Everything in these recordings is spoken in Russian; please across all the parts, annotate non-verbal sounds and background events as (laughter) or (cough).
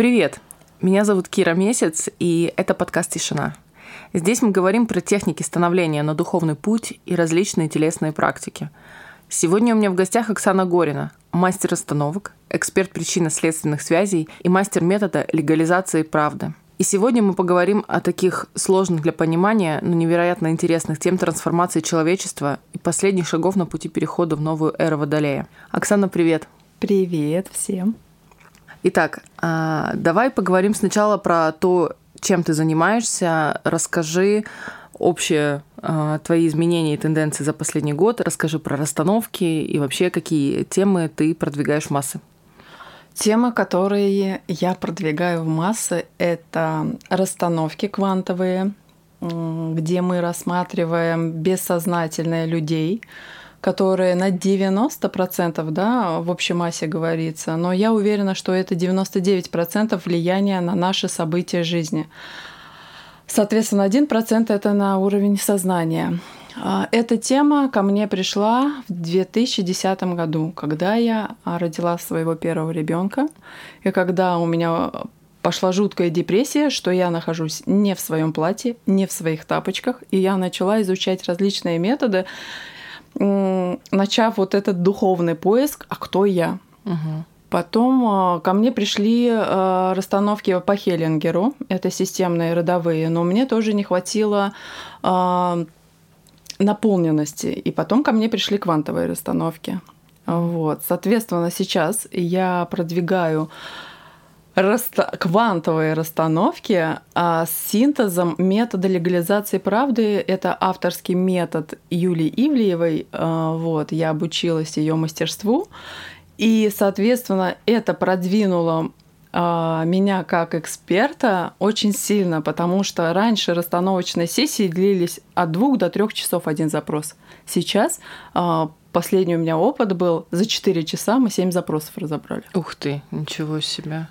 Привет! Меня зовут Кира Месяц, и это подкаст «Тишина». Здесь мы говорим про техники становления на духовный путь и различные телесные практики. Сегодня у меня в гостях Оксана Горина, мастер остановок, эксперт причинно-следственных связей и мастер метода легализации правды. И сегодня мы поговорим о таких сложных для понимания, но невероятно интересных тем трансформации человечества и последних шагов на пути перехода в новую эру Водолея. Оксана, привет! Привет всем! Итак, а, давай поговорим сначала про то, чем ты занимаешься. Расскажи общие а, твои изменения и тенденции за последний год. Расскажи про расстановки и вообще какие темы ты продвигаешь в массы. Темы, которые я продвигаю в массы, это расстановки квантовые, где мы рассматриваем бессознательные людей, которые на 90% да, в общей массе говорится, но я уверена, что это 99% влияния на наши события жизни. Соответственно, 1% это на уровень сознания. А, эта тема ко мне пришла в 2010 году, когда я родила своего первого ребенка, и когда у меня пошла жуткая депрессия, что я нахожусь не в своем платье, не в своих тапочках, и я начала изучать различные методы, начав вот этот духовный поиск, а кто я? Угу. Потом а, ко мне пришли а, расстановки по Хеллингеру, это системные родовые, но мне тоже не хватило а, наполненности. И потом ко мне пришли квантовые расстановки. Вот. Соответственно, сейчас я продвигаю раста- квантовые расстановки а с синтезом метода легализации правды. Это авторский метод Юлии Ивлеевой. А, вот, я обучилась ее мастерству. И, соответственно, это продвинуло а, меня как эксперта очень сильно, потому что раньше расстановочные сессии длились от двух до трех часов один запрос. Сейчас а, последний у меня опыт был за 4 часа мы 7 запросов разобрали. Ух ты, ничего себе.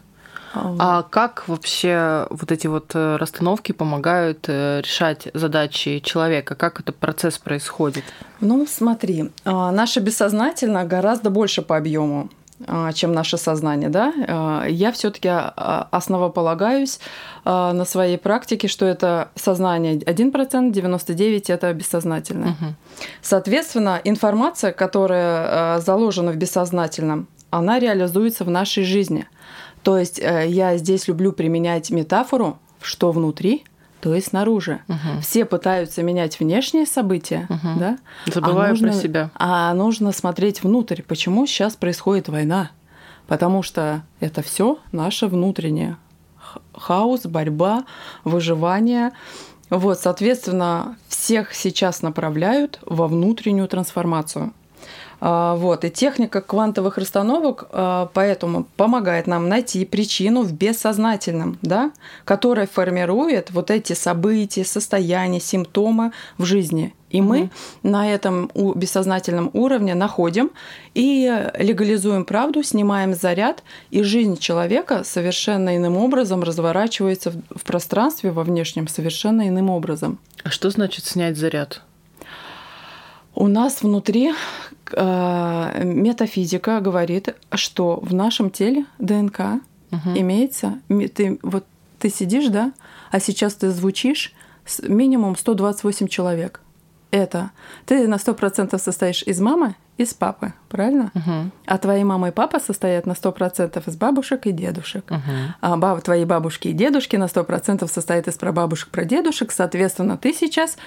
А как вообще вот эти вот э, расстановки помогают э, решать задачи человека? Как этот процесс происходит? Ну, смотри, а, наше бессознательно гораздо больше по объему а, чем наше сознание, да, а, я все-таки основополагаюсь на своей практике, что это сознание 1%, 99% это бессознательное. Угу. Соответственно, информация, которая заложена в бессознательном, она реализуется в нашей жизни – то есть э, я здесь люблю применять метафору, что внутри, то есть снаружи. Угу. Все пытаются менять внешние события, угу. да? Забывая а нужно, про себя. А нужно смотреть внутрь. Почему сейчас происходит война? Потому что это все наше внутреннее. Хаос, борьба, выживание. Вот, соответственно, всех сейчас направляют во внутреннюю трансформацию. А, вот. И техника квантовых расстановок а, поэтому помогает нам найти причину в бессознательном, да, которая формирует вот эти события, состояния, симптомы в жизни. И мы mm на этом бессознательном уровне находим и легализуем правду, снимаем заряд, и жизнь человека совершенно иным образом разворачивается в пространстве во внешнем совершенно иным образом. А что значит снять заряд? У нас внутри э, метафизика говорит, что в нашем теле ДНК угу. имеется. Ты, вот ты сидишь, да, а сейчас ты звучишь минимум 128 человек. Это ты на 100% состоишь из мамы из папы, правильно? Угу. А твои мама и папа состоят на 100% из бабушек и дедушек. Угу. А баб, твои бабушки и дедушки на 100% состоят из прабабушек, прадедушек. Соответственно, ты сейчас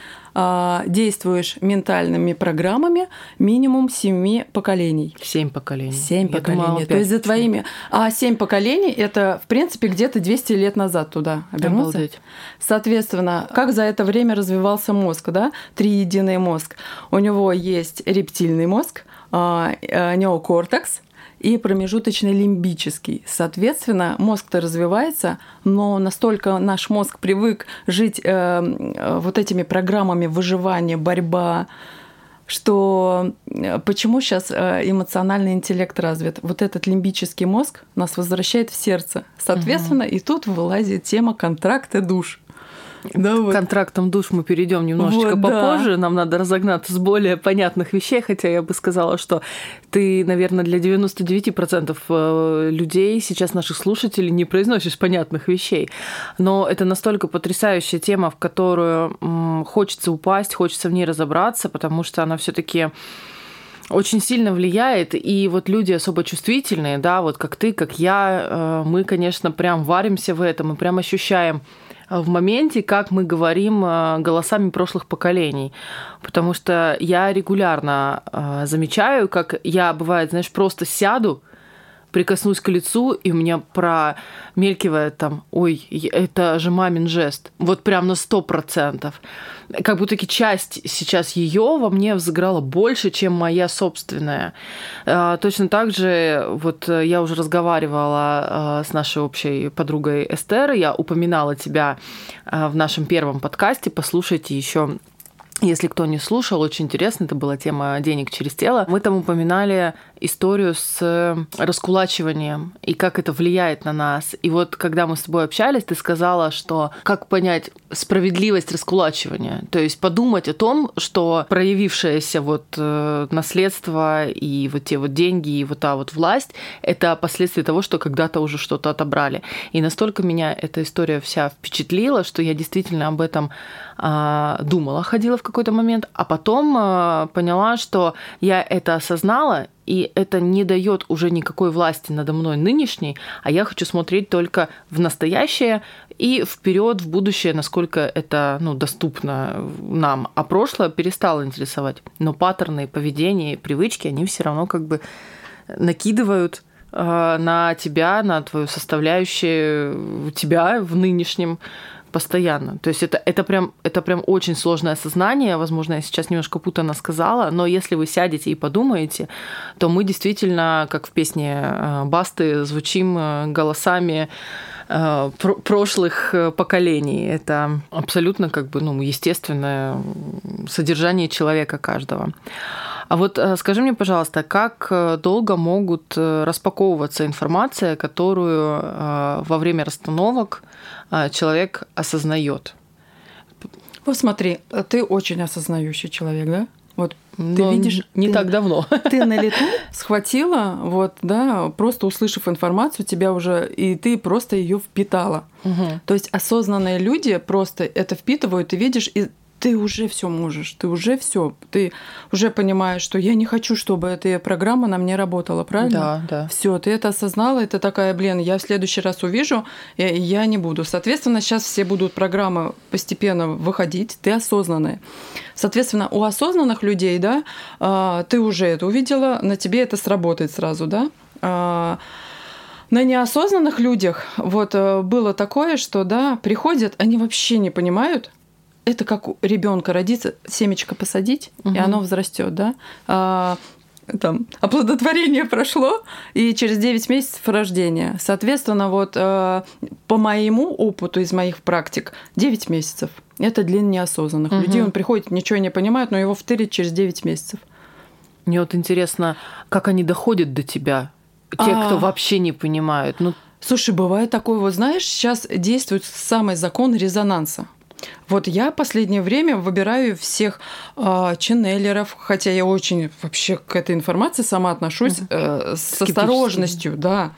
действуешь ментальными программами минимум семи поколений. Семь поколений. Семь Я поколений. Думала, То есть за твоими... А семь поколений – это, в принципе, где-то 200 лет назад туда обернулся. Обалдеть. Соответственно, как за это время развивался мозг, да? Триединый мозг. У него есть рептильный мозг, а, э, неокортекс и промежуточный лимбический. Соответственно, мозг-то развивается, но настолько наш мозг привык жить э, э, вот этими программами выживания, борьба, что почему сейчас эмоциональный интеллект развит? Вот этот лимбический мозг нас возвращает в сердце. Соответственно, угу. и тут вылазит тема контракта душ. Да, вот. контрактом душ мы перейдем немножечко вот, попозже. Да. Нам надо разогнаться с более понятных вещей, хотя я бы сказала, что ты, наверное, для 99% э, людей, сейчас наших слушателей, не произносишь понятных вещей. Но это настолько потрясающая тема, в которую хочется упасть, хочется в ней разобраться, потому что она все-таки очень сильно влияет. И вот люди особо чувствительные, да, вот как ты, как я, э, мы, конечно, прям варимся в этом и прям ощущаем в моменте, как мы говорим э, голосами прошлых поколений. Потому что я регулярно замечаю, как я, бывает, знаешь, просто сяду, прикоснусь к лицу, и у меня промелькивает там, ой, это же мамин жест. Вот прям на сто процентов. Как будто часть сейчас ее во мне взыграла больше, чем моя собственная. А, точно так же, вот я уже разговаривала а, с нашей общей подругой Эстерой, я упоминала тебя а, в нашем первом подкасте, послушайте еще если кто не слушал, очень интересно, это была тема денег через тело. Мы там упоминали историю с э, раскулачиванием и как это влияет на нас. И вот когда мы с тобой общались, ты сказала, что как понять справедливость раскулачивания. То есть подумать о том, что проявившееся вот э, наследство и вот те вот деньги и вот та вот власть — это последствия того, что когда-то уже что-то отобрали. И настолько меня эта история вся впечатлила, что я действительно об этом а, думала, ходила в какой-то момент, а потом а, поняла, что я это осознала, и это не дает уже никакой власти надо мной нынешней, а я хочу смотреть только в настоящее и вперед в будущее, насколько это ну, доступно нам. А прошлое перестало интересовать. Но паттерны поведения, привычки, они все равно как бы накидывают а, на тебя, на твою составляющую тебя в нынешнем постоянно. То есть это, это, прям, это прям очень сложное осознание. Возможно, я сейчас немножко путано сказала, но если вы сядете и подумаете, то мы действительно, как в песне э, Басты, звучим э, голосами э, прошлых поколений. Это абсолютно как бы ну, естественное содержание человека каждого. А вот скажи мне, пожалуйста, как долго могут распаковываться информация, которую во время расстановок человек осознает. Вот смотри, ты очень осознающий человек, да? Вот Но ты видишь, не ты, так давно. (laughs) Ты на лету (laughs) схватила, вот, да, просто услышав информацию, тебя уже и ты просто ее впитала. Угу. То есть осознанные люди просто это впитывают, ты видишь, и ты уже все можешь, ты уже все, ты уже понимаешь, что я не хочу, чтобы эта программа на мне работала, правильно? Да, да. Все, ты это осознала, это такая, блин, я в следующий раз увижу, и я не буду. Соответственно, сейчас все будут программы постепенно выходить, ты осознанная. Соответственно, у осознанных людей, да, а, ты уже это увидела, на тебе это сработает сразу, да. А, на неосознанных людях вот э, было такое, что да, приходят, они вообще не понимают, это как у ребенка родиться, семечко посадить, угу. и оно взрастет, да. А, там оплодотворение прошло, и через 9 месяцев рождения. Соответственно, вот э, по моему опыту из моих практик 9 месяцев. Это длина неосознанных. Угу. Людей он приходит, ничего не понимает, но его втырит через 9 месяцев. Мне вот интересно, как они доходят до тебя? Те, а... кто вообще не понимают. Ну... Слушай, бывает такое, вот знаешь, сейчас действует самый закон резонанса. Вот я последнее время выбираю всех э, ченнелеров, хотя я очень вообще к этой информации сама отношусь э, с осторожностью, да.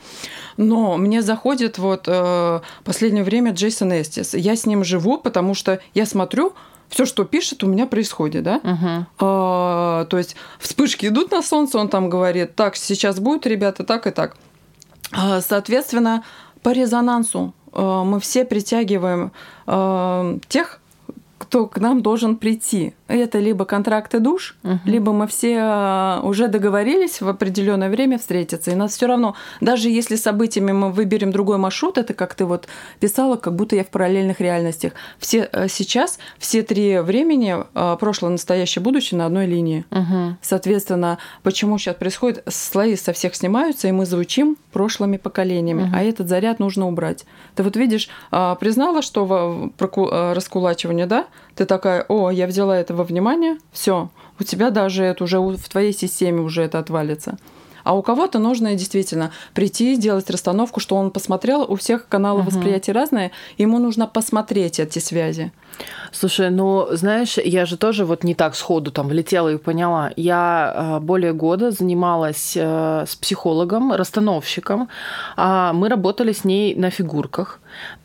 Но мне заходит вот э, последнее время Джейсон Эстис. Я с ним живу, потому что я смотрю, все, что пишет, у меня происходит, да? Uh-huh. А, то есть вспышки идут на солнце, он там говорит, так, сейчас будет, ребята, так и так. А, соответственно, по резонансу мы все притягиваем э, тех, кто к нам должен прийти. Это либо контракты душ, угу. либо мы все э, уже договорились в определенное время встретиться. И нас все равно, даже если событиями мы выберем другой маршрут, это как ты вот писала, как будто я в параллельных реальностях. Все э, сейчас все три времени э, прошлое, настоящее, будущее на одной линии. Угу. Соответственно, почему сейчас происходит, слои со всех снимаются, и мы звучим прошлыми поколениями, угу. а этот заряд нужно убрать. Ты вот видишь, признала, что раскулачивание, да? Ты такая, о, я взяла это во внимание, все, у тебя даже это уже в твоей системе уже это отвалится. А у кого-то нужно действительно прийти, сделать расстановку, что он посмотрел. У всех каналы угу. восприятия разные, ему нужно посмотреть эти связи. Слушай, ну, знаешь, я же тоже вот не так сходу там влетела и поняла. Я э, более года занималась э, с психологом, расстановщиком. А мы работали с ней на фигурках.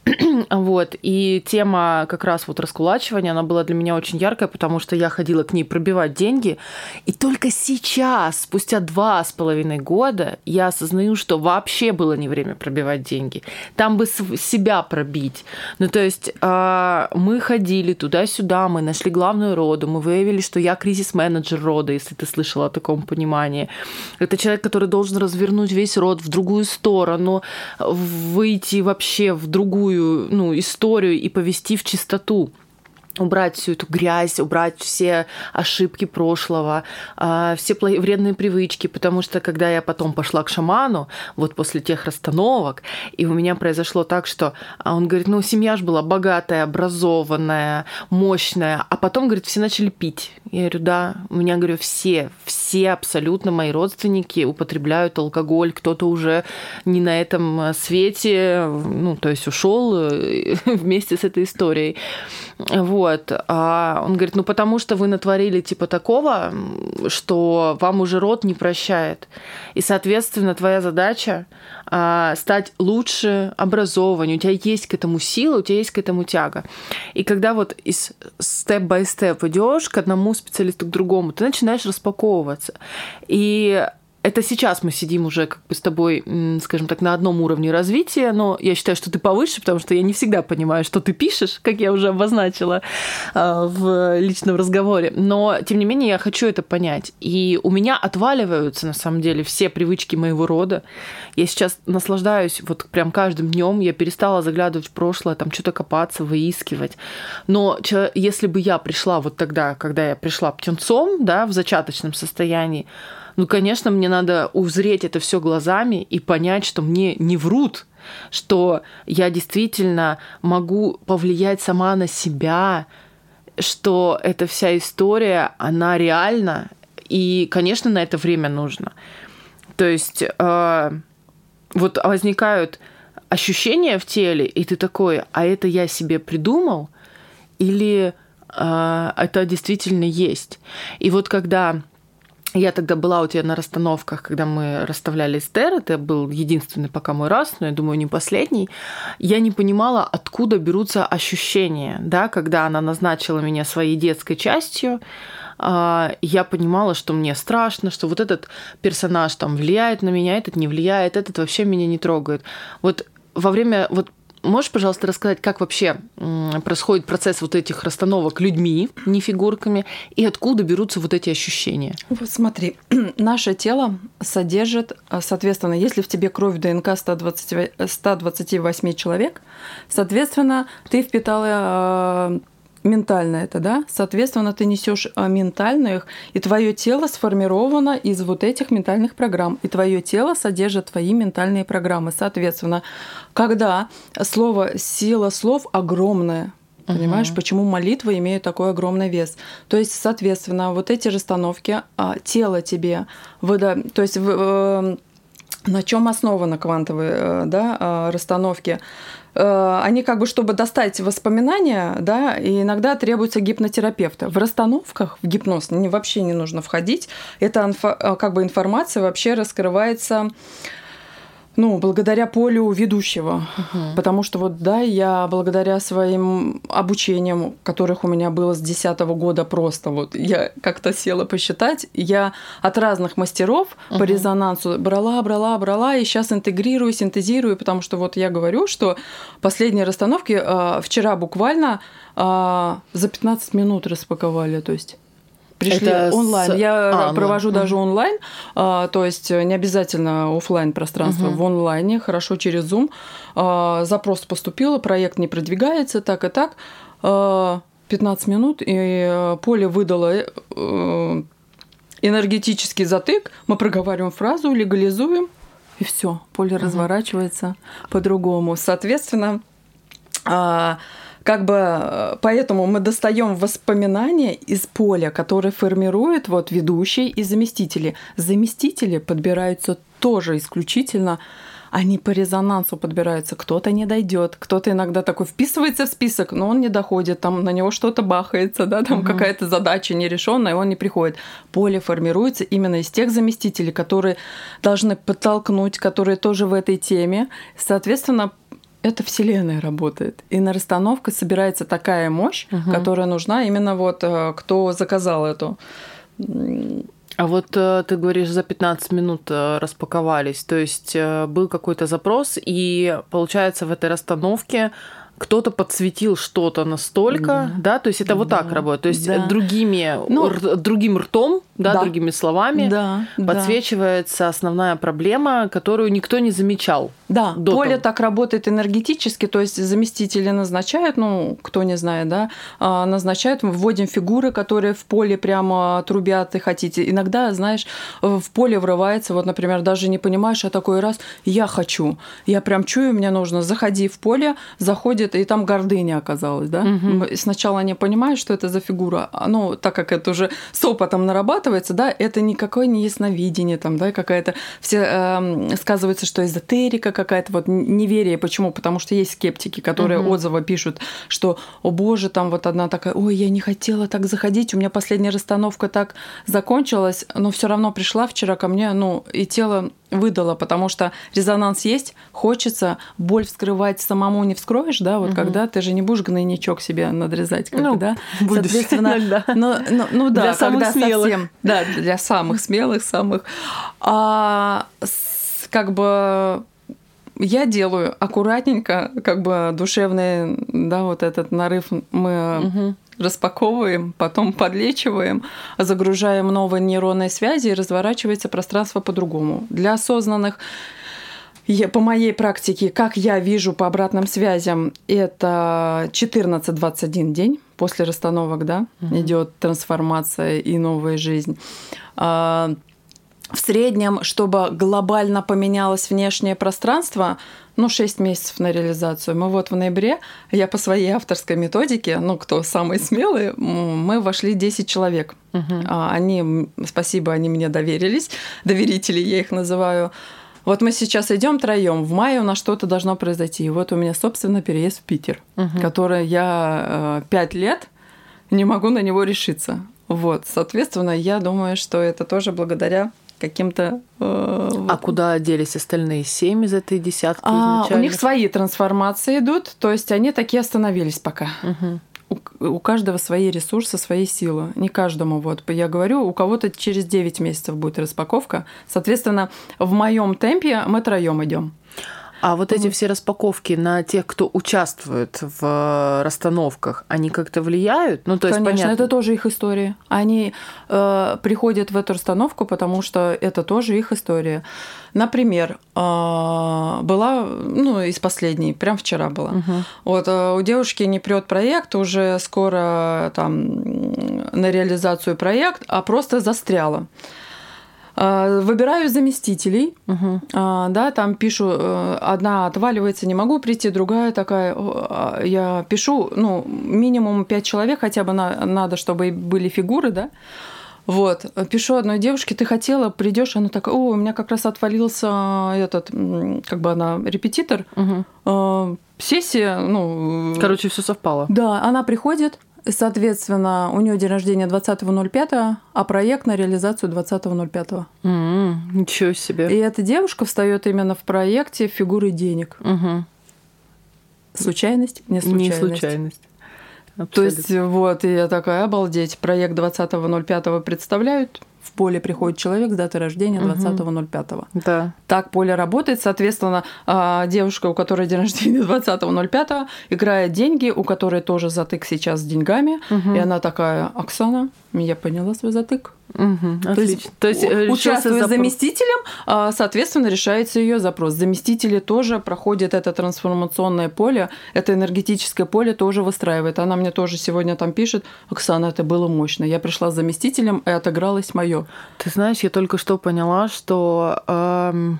(clears throat) вот. И тема как раз вот раскулачивания, она была для меня очень яркая, потому что я ходила к ней пробивать деньги. И только сейчас, спустя два с половиной года, я осознаю, что вообще было не время пробивать деньги. Там бы себя пробить. Ну, то есть э, мы ходили туда-сюда, мы нашли главную роду, мы выявили, что я кризис-менеджер рода, если ты слышала о таком понимании. Это человек, который должен развернуть весь род в другую сторону, выйти вообще в другую ну, историю и повести в чистоту убрать всю эту грязь, убрать все ошибки прошлого, а, все вредные привычки, потому что когда я потом пошла к шаману, вот после тех расстановок, и у меня произошло так, что а, он говорит, ну, семья же была богатая, образованная, мощная, а потом, говорит, все начали пить. Я говорю, да, у меня, говорю, все, все абсолютно мои родственники употребляют алкоголь, кто-то уже не на этом э, свете, ну, то есть ушел э, (laughs) вместе с этой историей. Вот. А он говорит, ну потому что вы натворили типа такого, что вам уже род не прощает. И, соответственно, твоя задача а, стать лучше, образованнее. У тебя есть к этому сила, у тебя есть к этому тяга. И когда вот из степ-бай-степ идешь к одному специалисту, к другому, ты начинаешь распаковываться. И это сейчас мы сидим уже как бы с тобой, скажем так, на одном уровне развития, но я считаю, что ты повыше, потому что я не всегда понимаю, что ты пишешь, как я уже обозначила а, в личном разговоре. Но, тем не менее, я хочу это понять. И у меня отваливаются, на самом деле, все привычки моего рода. Я сейчас наслаждаюсь вот прям каждым днем. Я перестала заглядывать в прошлое, там что-то копаться, выискивать. Но если бы я пришла вот тогда, когда я пришла птенцом, да, в зачаточном состоянии, ну, конечно, мне надо узреть это все глазами и понять, что мне не врут, что я действительно могу повлиять сама на себя, что эта вся история, она реальна, и, конечно, на это время нужно. То есть э, вот возникают ощущения в теле, и ты такой, а это я себе придумал, или э, это действительно есть. И вот когда я тогда была у тебя на расстановках, когда мы расставляли Эстер. Это был единственный пока мой раз, но я думаю, не последний. Я не понимала, откуда берутся ощущения, да, когда она назначила меня своей детской частью. А, я понимала, что мне страшно, что вот этот персонаж там влияет на меня, этот не влияет, этот вообще меня не трогает. Вот во время вот Можешь, пожалуйста, рассказать, как вообще происходит процесс вот этих расстановок людьми, не фигурками, и откуда берутся вот эти ощущения? Вот смотри, (clears throat) наше тело содержит, а, соответственно, если в тебе кровь ДНК 120, 128 человек, соответственно, ты впитала а, ментально это, да? Соответственно, ты несешь а, ментальных, и твое тело сформировано из вот этих ментальных программ, и твое тело содержит твои ментальные программы. Соответственно, когда слово сила слов огромная, Понимаешь, угу. почему молитва имеет такой огромный вес? То есть, соответственно, вот эти расстановки а, тело тебе выда, то есть в, э, на чем основаны квантовые э, да, а, расстановки? Э, они как бы, чтобы достать воспоминания, да, и иногда требуется гипнотерапевта. В расстановках в гипноз вообще не нужно входить. Это э, как бы информация вообще раскрывается ну, благодаря полю ведущего. Угу. Потому что вот, да, я благодаря своим обучениям, которых у меня было с 10 года просто, вот я как-то села посчитать, я от разных мастеров угу. по резонансу брала, брала, брала, и сейчас интегрирую, синтезирую, потому что вот я говорю, что последние расстановки э, вчера буквально э, за 15 минут распаковали, то есть пришли это онлайн. С... Я а, провожу ну. даже онлайн, а, то есть не обязательно офлайн пространство, угу. в онлайне, хорошо через Zoom. А, запрос поступил, проект не продвигается, так и так. А, 15 минут, и э, поле выдало э, энергетический затык, мы проговариваем фразу, легализуем, и все, поле угу. разворачивается по-другому. Соответственно, а, как бы э, поэтому мы достаем воспоминания из поля, которое формирует вот ведущий и заместители. Заместители подбираются тоже исключительно они по резонансу подбираются. Кто-то не дойдет, кто-то иногда такой вписывается в список, но он не доходит, там на него что-то бахается, да, там угу. какая-то задача нерешенная, и он не приходит. Поле формируется именно из тех заместителей, которые должны подтолкнуть, которые тоже в этой теме. Соответственно, это Вселенная работает. И на расстановке собирается такая мощь, угу. которая нужна именно вот э, кто заказал эту. А вот э, ты говоришь, за 15 минут э, распаковались, то есть был какой-то запрос, и получается в этой расстановке кто-то подсветил что-то настолько, да, да? то есть это да. вот так работает, то есть да. другими, ну, р, другим ртом, да, да, другими словами да. подсвечивается да. основная проблема, которую никто не замечал. Да, до поле того. так работает энергетически, то есть заместители назначают, ну, кто не знает, да, а, назначают, мы вводим фигуры, которые в поле прямо трубят и хотите. Иногда, знаешь, в поле врывается, вот, например, даже не понимаешь, а такой раз, я хочу, я прям чую, мне нужно, заходи в поле, заходит это, и там гордыня оказалась, да. Угу. Сначала не понимаешь, что это за фигура, а, ну, так как это уже с опытом нарабатывается, да, это никакое не ясновидение, там, да, какая-то, все э, сказывается, что эзотерика какая-то, вот неверие, почему? Потому что есть скептики, которые угу. отзывы пишут, что, о боже, там вот одна такая, ой, я не хотела так заходить, у меня последняя расстановка так закончилась, но все равно пришла вчера ко мне, ну, и тело выдала, потому что резонанс есть, хочется, боль вскрывать самому не вскроешь, да, вот угу. когда ты же не будешь гнойничок себе надрезать, как ну, да, (laughs) будешь соответственно, (laughs) иногда. Ну, ну, ну да, для самых когда смелых. совсем, да, для самых (laughs) смелых, самых, а, с, как бы я делаю аккуратненько, как бы душевный, да, вот этот нарыв мы угу распаковываем, потом подлечиваем, загружаем новые нейронные связи и разворачивается пространство по-другому. Для осознанных я, по моей практике, как я вижу по обратным связям, это 14-21 день после расстановок, да, угу. идет трансформация и новая жизнь. В среднем, чтобы глобально поменялось внешнее пространство, ну, 6 месяцев на реализацию. Мы вот в ноябре, я по своей авторской методике, ну, кто самый смелый, мы вошли 10 человек. Угу. Они, спасибо, они мне доверились, доверители я их называю. Вот мы сейчас идем троем. В мае у нас что-то должно произойти. И вот у меня, собственно, переезд в Питер, угу. который я э, пять лет не могу на него решиться. Вот, соответственно, я думаю, что это тоже благодаря каким-то... Э, а куда делись остальные семь из этой десятки а, У них свои трансформации идут, то есть они такие остановились пока. Угу. У, у каждого свои ресурсы, свои силы. Не каждому. Вот я говорю, у кого-то через 9 месяцев будет распаковка. Соответственно, в моем темпе мы троем идем. А вот эти все распаковки на тех, кто участвует в э, расстановках, они как-то влияют? Ну, то есть, Конечно, понятно. это тоже их история. Они э, приходят в эту расстановку, потому что это тоже их история. Например, э, была, ну, из последней, прям вчера была. Угу. Вот э, у девушки не прет проект, уже скоро там на реализацию проект, а просто застряла. А, выбираю заместителей, угу. да, там пишу, э, одна отваливается, не могу прийти, другая такая, а, я пишу, ну, минимум пять человек хотя бы на, надо, чтобы были фигуры, да, вот, пишу одной девушке, ты хотела, придешь, она такая, о, у меня как раз отвалился этот, как бы она репетитор, угу. сессия, ну... Короче, все совпало. Да, она приходит, Соответственно, у нее день рождения 20.05, а проект на реализацию 20.05. Mm, ничего себе. И эта девушка встает именно в проекте фигуры денег. Угу. Случайность? Не случайность. Не случайность. Абсолютно. То есть, вот, и я такая, обалдеть, проект 20.05 представляют, в поле приходит человек с датой рождения 20.05. Да. Так поле работает. Соответственно, а, девушка, у которой день (laughs) рождения 20.05, играет деньги, у которой тоже затык сейчас с деньгами. Угу. И она такая, Оксана, я поняла свой затык. Угу, то есть, то есть участвуя заместителем, а, соответственно, решается ее запрос. Заместители тоже проходят это трансформационное поле, это энергетическое поле тоже выстраивает. Она мне тоже сегодня там пишет, Оксана, это было мощно. Я пришла с заместителем, и отыгралось мое. Ты знаешь, я только что поняла, что эм,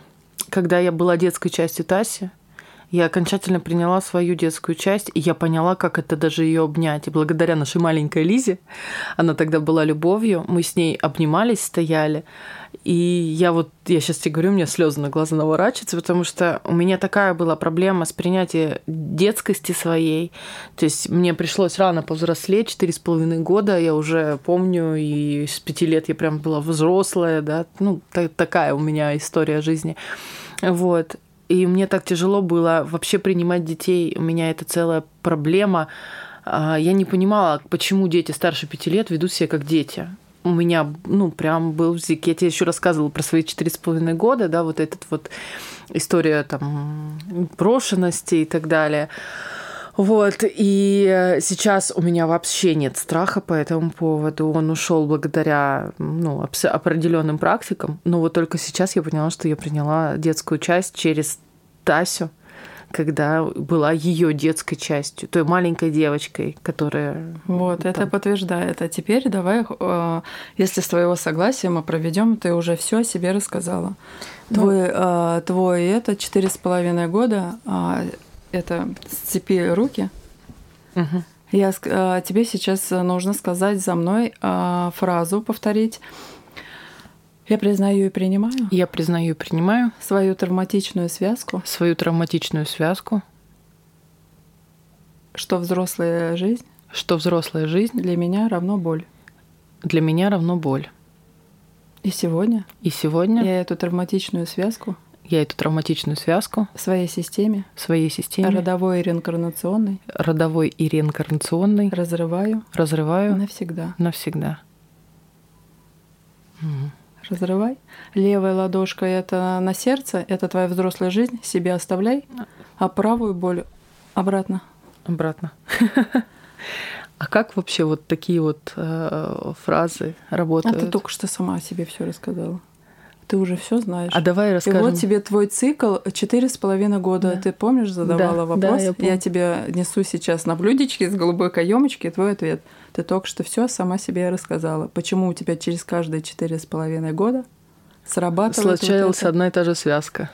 когда я была детской частью Таси, Я окончательно приняла свою детскую часть, и я поняла, как это даже ее обнять. И благодаря нашей маленькой Лизе, она тогда была любовью, мы с ней обнимались, стояли. И я вот, я сейчас тебе говорю, у меня слезы на глаза наворачиваются, потому что у меня такая была проблема с принятием детскости своей. То есть мне пришлось рано повзрослеть, четыре с половиной года, я уже помню, и с пяти лет я прям была взрослая, да, ну, такая у меня история жизни. Вот. И мне так тяжело было вообще принимать детей. У меня это целая проблема. А, я не понимала, почему дети старше пяти лет ведут себя как дети. У меня, ну, прям был зик. Я тебе еще рассказывала про свои четыре с половиной года, да, вот этот вот история там брошенности и так далее. Вот, и сейчас у меня вообще нет страха по этому поводу. Он ушел благодаря ну, определенным практикам. Но вот только сейчас я поняла, что я приняла детскую часть через Тасю, когда была ее детской частью, той маленькой девочкой, которая... Вот, там... это подтверждает. А теперь давай, э, если с твоего согласия мы проведем, ты уже все о себе рассказала. Ну... Твой, э, твой это четыре с половиной года а, это сцепи руки. Угу. Я, а, тебе сейчас нужно сказать за мной а, фразу, повторить. Я признаю и принимаю. Я признаю и принимаю. Свою травматичную связку. Свою травматичную связку. Что взрослая жизнь. Что взрослая жизнь. Для меня равно боль. Для меня равно боль. И сегодня. И сегодня. Я эту травматичную связку я эту травматичную связку в своей системе, в своей системе, родовой и реинкарнационной, родовой и реинкарнационной, разрываю, разрываю навсегда, навсегда. Угу. Разрывай. Левая ладошка это на сердце, это твоя взрослая жизнь, себе оставляй, а правую боль обратно. Обратно. (laughs) А как вообще вот такие вот э, фразы работают? А ты только что сама о себе все рассказала. Ты уже все знаешь. А давай расскажем. И вот тебе твой цикл четыре с половиной года. Да. Ты помнишь, задавала да, вопрос? Да, я, помню. я тебе несу сейчас на блюдечке с голубой каемочки твой ответ. Ты только что все сама себе рассказала. Почему у тебя через каждые четыре с половиной года срабатывает Случалась вот одна и та же связка.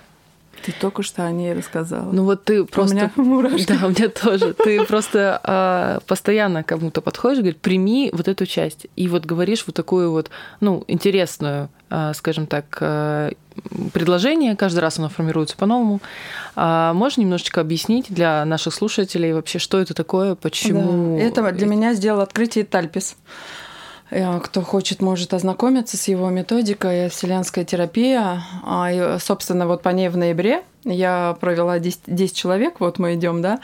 Ты только что о ней рассказала. Ну вот ты просто... У меня (laughs) мурашки. Да, у меня тоже. Ты просто а, постоянно кому-то подходишь, говоришь, прими вот эту часть. И вот говоришь вот такую вот, ну, интересную, скажем так, а, предложение. Каждый раз оно формируется по-новому. А можешь немножечко объяснить для наших слушателей вообще, что это такое, почему... Да. Это для меня сделал открытие Тальпис. Э, кто хочет, может ознакомиться с его методикой «Вселенская терапия». А, и, собственно, вот по ней в ноябре я провела 10, 10 человек, вот мы идем, да.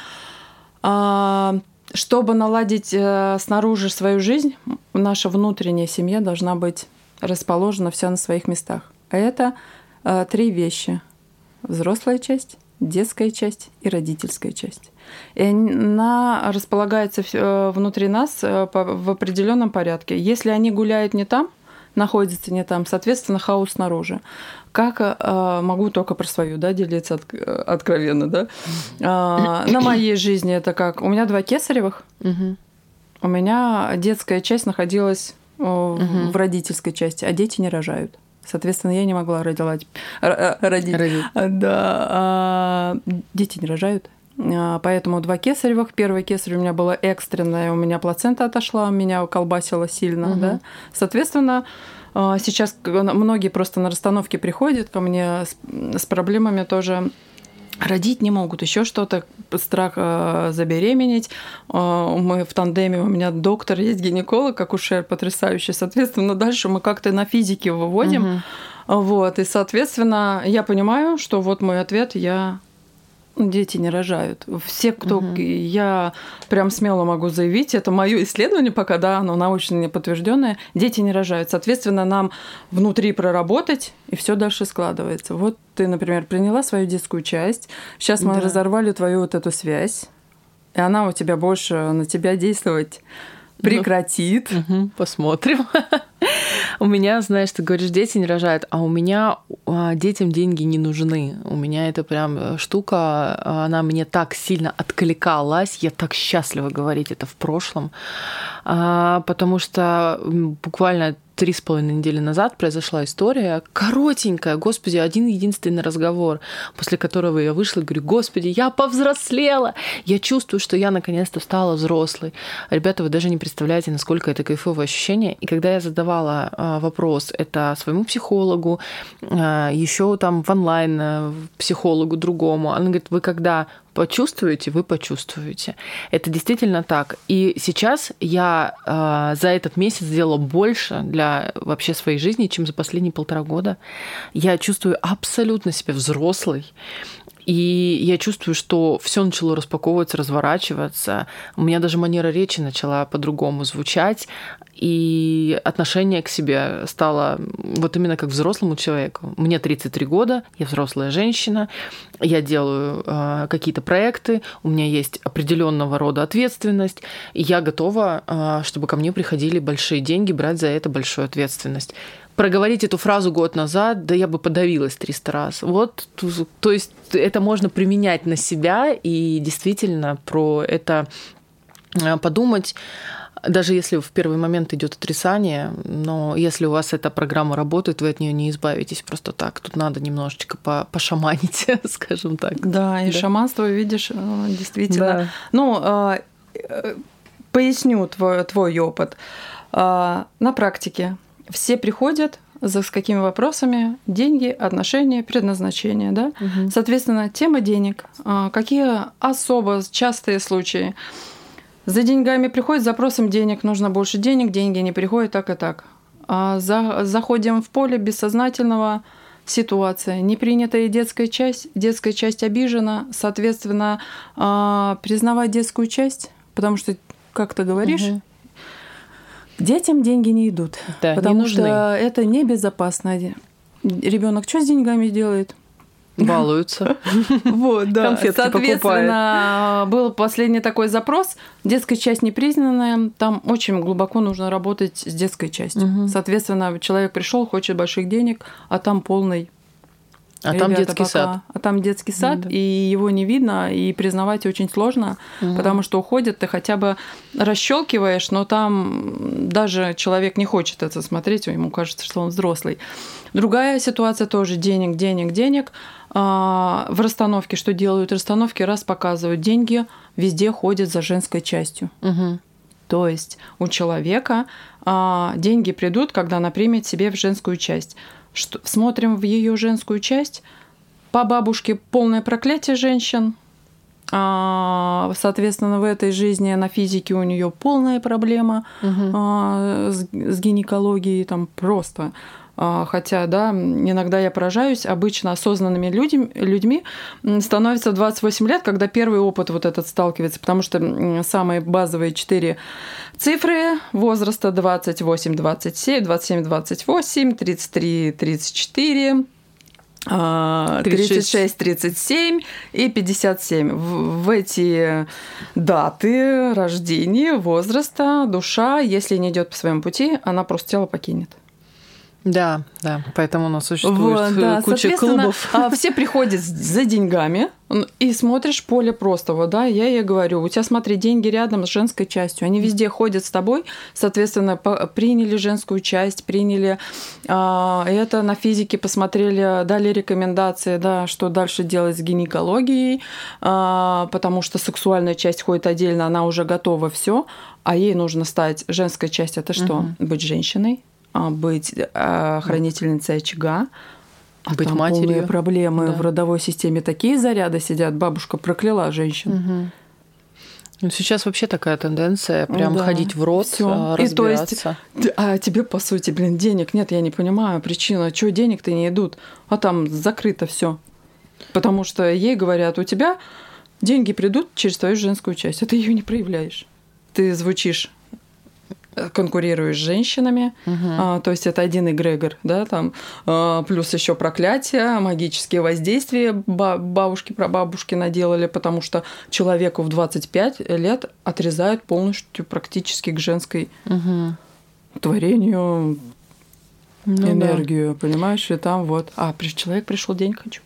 А, чтобы наладить э, снаружи свою жизнь, наша внутренняя семья должна быть расположена вся на своих местах. А это э, три вещи. Взрослая часть, детская часть и родительская часть. И она располагается э, внутри нас э, в определенном порядке. Если они гуляют не там, находятся не там, соответственно, хаос снаружи. Как э, могу только про свою, да, делиться от, откровенно, да. Э, на моей жизни это как? У меня два кесаревых. Угу. У меня детская часть находилась угу. в родительской части, а дети не рожают. Соответственно, я не могла родить. родить. родить. Да, а дети не рожают. А, поэтому два кесаревых. Первый кесарь у меня было экстренное, у меня плацента отошла, меня колбасило сильно. Угу. Да? Соответственно, а, сейчас многие просто на расстановке приходят ко мне с, с проблемами тоже родить не могут, еще что-то, страх э, забеременеть. Э, мы в тандеме, у меня доктор есть, гинеколог, акушер потрясающий. Соответственно, дальше мы как-то на физике выводим. Угу. Вот, и, соответственно, я понимаю, что вот мой ответ, я Дети не рожают. Все, кто угу. я прям смело могу заявить, это мое исследование, пока да, оно научно не подтвержденное, дети не рожают. Соответственно, нам внутри проработать, и все дальше складывается. Вот ты, например, приняла свою детскую часть, сейчас мы да. разорвали твою вот эту связь, и она у тебя больше на тебя действовать прекратит. Угу, посмотрим. (laughs) У меня, знаешь, ты говоришь, дети не рожают, а у меня а, детям деньги не нужны. У меня это прям э, штука, она мне так сильно откликалась, я так счастлива говорить это в прошлом, а, потому что буквально три с половиной недели назад произошла история, коротенькая, господи, один единственный разговор, после которого я вышла и говорю, господи, я повзрослела, я чувствую, что я наконец-то стала взрослой. Ребята, вы даже не представляете, насколько это кайфовое ощущение. И когда я задавала а, вопрос это своему психологу, а, еще там в онлайн э, психологу другому, она говорит, вы когда почувствуете, вы почувствуете. Это действительно так. И сейчас я э, за этот месяц сделала больше для вообще своей жизни, чем за последние полтора года. Я чувствую абсолютно себя взрослой. И я чувствую, что все начало распаковываться, разворачиваться. У меня даже манера речи начала по-другому звучать. И отношение к себе стало вот именно как взрослому человеку. Мне 33 года, я взрослая женщина, я делаю э, какие-то проекты, у меня есть определенного рода ответственность, и я готова, э, чтобы ко мне приходили большие деньги, брать за это большую ответственность проговорить эту фразу год назад, да я бы подавилась 300 раз. Вот, то есть это можно применять на себя и действительно про это э, подумать даже если в первый момент идет отрицание, но если у вас эта программа работает, вы от нее не избавитесь просто так. Тут надо немножечко по пошаманить, (laughs) скажем так. Да, и да. шаманство, видишь, э, действительно. Да. Ну, э, поясню твой, твой опыт. На практике все приходят за с какими вопросами деньги, отношения, предназначение, да? Угу. Соответственно, тема денег. А, какие особо частые случаи? За деньгами приходит, с запросом денег, нужно больше денег, деньги не приходят, так и так. А за, заходим в поле бессознательного ситуация, непринятая детская часть, детская часть обижена, соответственно, а, признавать детскую часть, потому что, как ты говоришь, угу. Детям деньги не идут, да, потому не нужны. что это небезопасно. Ребенок что с деньгами делает? Балуются. (laughs) Вот, да. Конфетки Соответственно, был последний такой запрос. Детская часть непризнанная. Там очень глубоко нужно работать с детской частью. Соответственно, человек пришел, хочет больших денег, а там полный а Ребята, там детский пока... сад. А там детский сад, да. и его не видно, и признавать очень сложно, угу. потому что уходит, ты хотя бы расщелкиваешь, но там даже человек не хочет это смотреть, ему кажется, что он взрослый. Другая ситуация тоже денег, денег, денег. А, в расстановке что делают? Расстановки раз показывают деньги, везде ходят за женской частью. Угу. То есть у человека а, деньги придут, когда она примет себе в женскую часть что, смотрим в ее женскую часть. По бабушке полное проклятие женщин. А, соответственно, в этой жизни на физике у нее полная проблема угу. а, с, с гинекологией, там просто Хотя, да, иногда я поражаюсь, обычно осознанными людьми, людьми становится 28 лет, когда первый опыт вот этот сталкивается, потому что самые базовые четыре цифры возраста 28, 27, 27, 28, 33, 34, 36, 37 и 57. В, в эти даты рождения, возраста, душа, если не идет по своему пути, она просто тело покинет. Да, да, поэтому у нас существует вот, да. куча клубов. А, все приходят за деньгами и смотришь поле простого, да, я ей говорю, у тебя, смотри, деньги рядом с женской частью, они везде ходят с тобой, соответственно, приняли женскую часть, приняли а, это на физике, посмотрели, дали рекомендации, да, что дальше делать с гинекологией, а, потому что сексуальная часть ходит отдельно, она уже готова, все, а ей нужно стать женской частью, это что? Угу. Быть женщиной, быть а, хранительницей очага, а быть там матерью. проблемы да. в родовой системе. Такие заряды сидят. Бабушка прокляла женщин. Угу. Ну, сейчас вообще такая тенденция прям да. ходить в рот, Всё. разбираться. И то есть, а тебе, по сути, блин, денег нет, я не понимаю причину, что денег-то не идут, а там закрыто все. Потому что ей говорят, у тебя деньги придут через твою женскую часть, а ты ее не проявляешь. Ты звучишь конкурируешь с женщинами, угу. а, то есть это один эгрегор, да, там а, плюс еще проклятия, магические воздействия бабушки про бабушки наделали, потому что человеку в 25 лет отрезают полностью практически к женской угу. творению ну, энергию, да. понимаешь, и там вот, а человек пришел день хочу.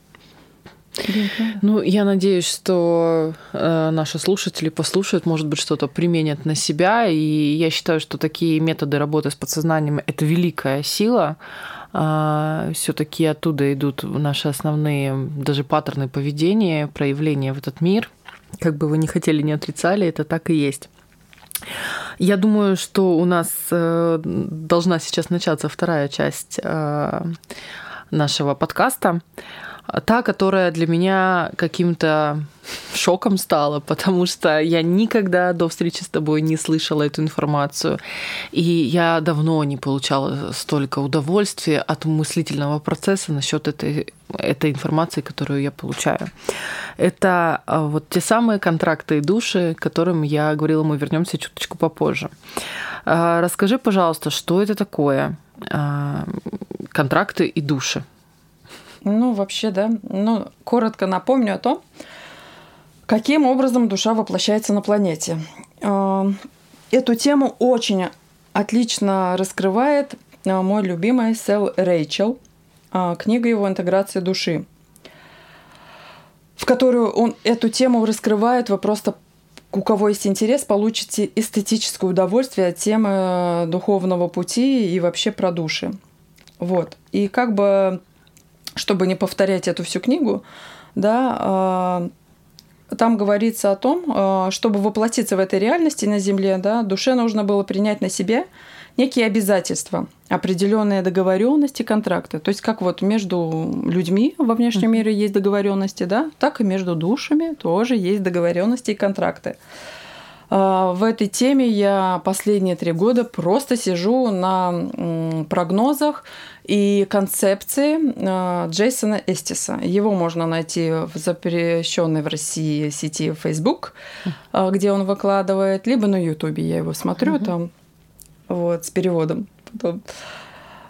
Ну, я надеюсь, что э, наши слушатели послушают, может быть, что-то применят на себя. И я считаю, что такие методы работы с подсознанием это великая сила. Э, Все-таки оттуда идут наши основные даже паттерны поведения, проявления в этот мир. Как бы вы ни хотели, не отрицали, это так и есть. Я думаю, что у нас э, должна сейчас начаться вторая часть э, нашего подкаста та, которая для меня каким-то шоком стала, потому что я никогда до встречи с тобой не слышала эту информацию. И я давно не получала столько удовольствия от мыслительного процесса насчет этой, этой информации, которую я получаю. Это а, вот те самые контракты и души, которым я говорила, мы вернемся чуточку попозже. А, расскажи, пожалуйста, что это такое а, контракты и души? Ну, вообще, да. Ну, коротко напомню о том, каким образом душа воплощается на планете. А, эту тему очень отлично раскрывает а, мой любимый Сэл Рэйчел, а, книга его «Интеграция души», в которую он эту тему раскрывает. Вы просто, у кого есть интерес, получите эстетическое удовольствие от темы духовного пути и вообще про души. Вот. И как бы чтобы не повторять эту всю книгу, да, а, там говорится о том, а, чтобы воплотиться в этой реальности на Земле, да, душе нужно было принять на себе некие обязательства, определенные договоренности, контракты. То есть как вот между людьми во внешнем мире есть договоренности, да, так и между душами тоже есть договоренности и контракты. А, в этой теме я последние три года просто сижу на прогнозах и концепции а, Джейсона Эстиса. Его можно найти в запрещенной в России сети Facebook, а, где он выкладывает, либо на YouTube я его смотрю угу. там, вот, с переводом. Потом.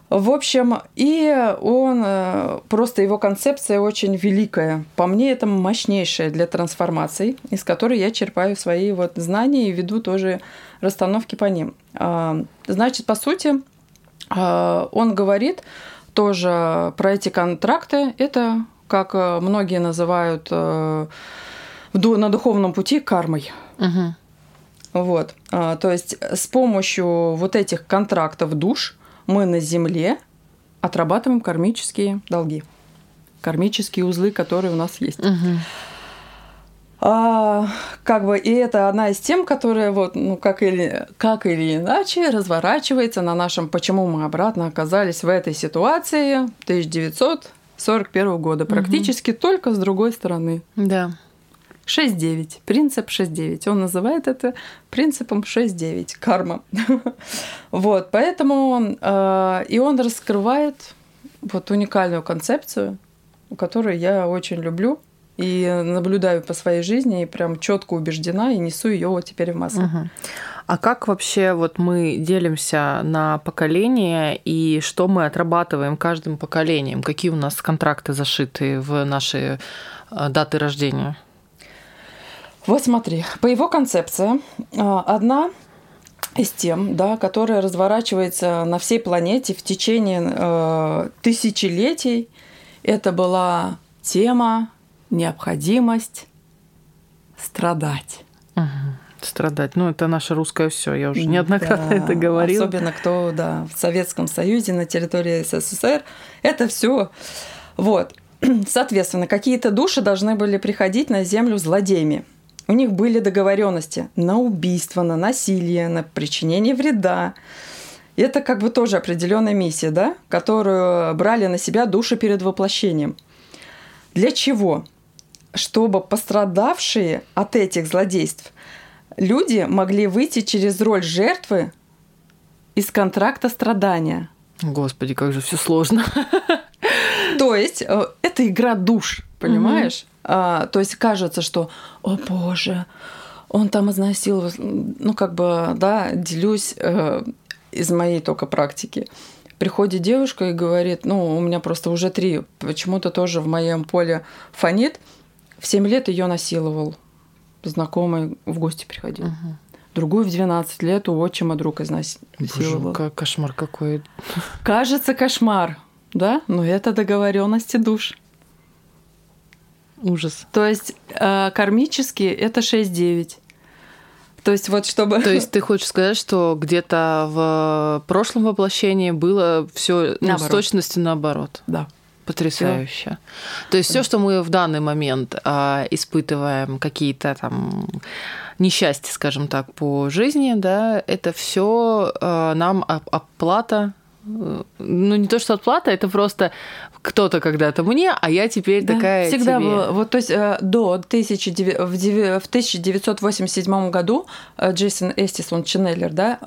В общем, и он э, просто его концепция очень великая. По мне, это мощнейшая для трансформации, из которой я черпаю свои вот знания и веду тоже расстановки по ним. Значит, по сути, он говорит тоже про эти контракты. Это, как э, многие называют э, на духовном пути, кармой. Угу. Вот. А, то есть с помощью вот этих контрактов душ – мы на Земле отрабатываем кармические долги, кармические узлы, которые у нас есть. Угу. А, как бы, и это одна из тем, которая вот, ну, как или, как или иначе разворачивается на нашем, почему мы обратно оказались в этой ситуации 1941 года, практически угу. только с другой стороны. Да. 6-9, принцип 6-9. Он называет это принципом 6-9, карма. (laughs) вот, поэтому э, и он раскрывает вот уникальную концепцию, которую я очень люблю и наблюдаю по своей жизни, и прям четко убеждена, и несу ее вот теперь в массы. Угу. А как вообще вот мы делимся на поколения и что мы отрабатываем каждым поколением? Какие у нас контракты зашиты в наши э, даты рождения? Вот смотри, по его концепции а, одна из тем, да, которая разворачивается на всей планете в течение э, тысячелетий, это была тема необходимость страдать. Угу. Страдать. Ну, это наше русское все. Я уже неоднократно да, это говорила. Особенно кто, да, в Советском Союзе, на территории СССР. Это все. Вот. (clears throat) Соответственно, какие-то души должны были приходить на Землю злодеями. У них были договоренности на убийство, на насилие, на причинение вреда. И это как бы тоже определенная миссия, да, которую брали на себя души перед воплощением. Для чего? Чтобы пострадавшие от этих злодейств люди могли выйти через роль жертвы из контракта страдания. Господи, как же все сложно. То есть э, это игра душ, понимаешь? А, то есть кажется, что, о боже, он там изнасиловал, ну как бы, да, делюсь э, из моей только практики. Приходит девушка и говорит, ну, у меня просто уже три, почему-то тоже в моем поле фонит. В 7 лет ее насиловал знакомый в гости приходил. Угу. Другую в 12 лет у отчима друг изнасиловал. Боже, кошмар какой. Кажется, кошмар, да? Но это договоренности душ. Ужас. То есть э, кармически это 6-9. То есть вот чтобы... То есть ты хочешь сказать, что где-то в прошлом воплощении было все ну, с точностью наоборот? Да. Потрясающе. То есть все, что мы в данный момент э, испытываем, какие-то там несчастья, скажем так, по жизни, да, это все э, нам оплата ну не то что отплата, это просто кто-то когда-то мне, а я теперь да, такая всегда тебе. было. Вот то есть э, до 1900, в 1987 году э, Джейсон Эстис, он Ченнеллер, да,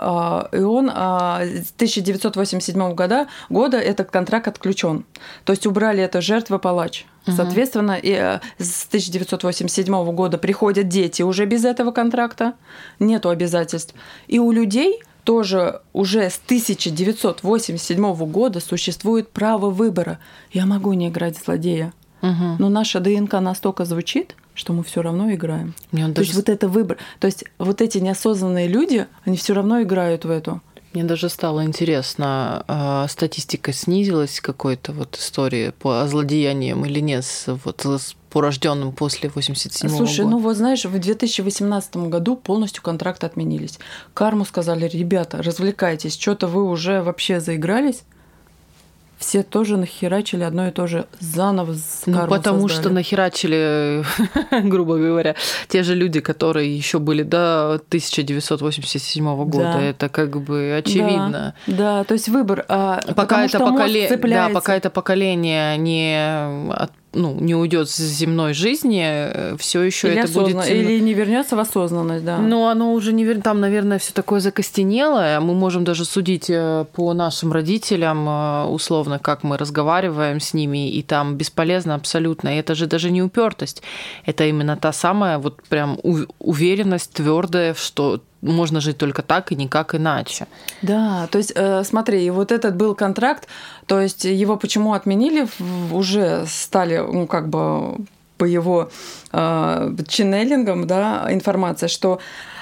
э, и он с 1987 года, года этот контракт отключен. То есть убрали это жертва-палач. Соответственно, и с 1987 года приходят дети уже без этого контракта, нету обязательств. И у людей тоже уже с 1987 года существует право выбора. Я могу не играть злодея, угу. но наша ДНК настолько звучит, что мы все равно играем. Мне то даже... есть вот это выбор. То есть вот эти неосознанные люди, они все равно играют в эту. Мне даже стало интересно, а, статистика снизилась какой-то вот истории по злодеяниям или нет вот по рожденным после 87 Слушай, года? ну вот знаешь, в 2018 году полностью контракты отменились. Карму сказали, ребята, развлекайтесь, что-то вы уже вообще заигрались все тоже нахерачили одно и то же заново Ну, потому создали. что нахерачили, (laughs) грубо говоря, те же люди, которые еще были до 1987 года. Да. Это как бы очевидно. Да, да то есть выбор. А, пока, это поколе... да, пока это поколение не от ну, не уйдет с земной жизни, э, все еще это осозна... будет... Или не вернется в осознанность, да. Ну, оно уже не вернется. Там, наверное, все такое закостенелое. Мы можем даже судить э, по нашим родителям, э, условно, как мы разговариваем с ними, и там бесполезно абсолютно. И это же даже не упертость. Это именно та самая вот прям уверенность твердая, что можно жить только так и никак иначе. Да, то есть э, смотри, вот этот был контракт, то есть его почему отменили, уже стали, ну как бы по его э, ченнелингам, да, информация, что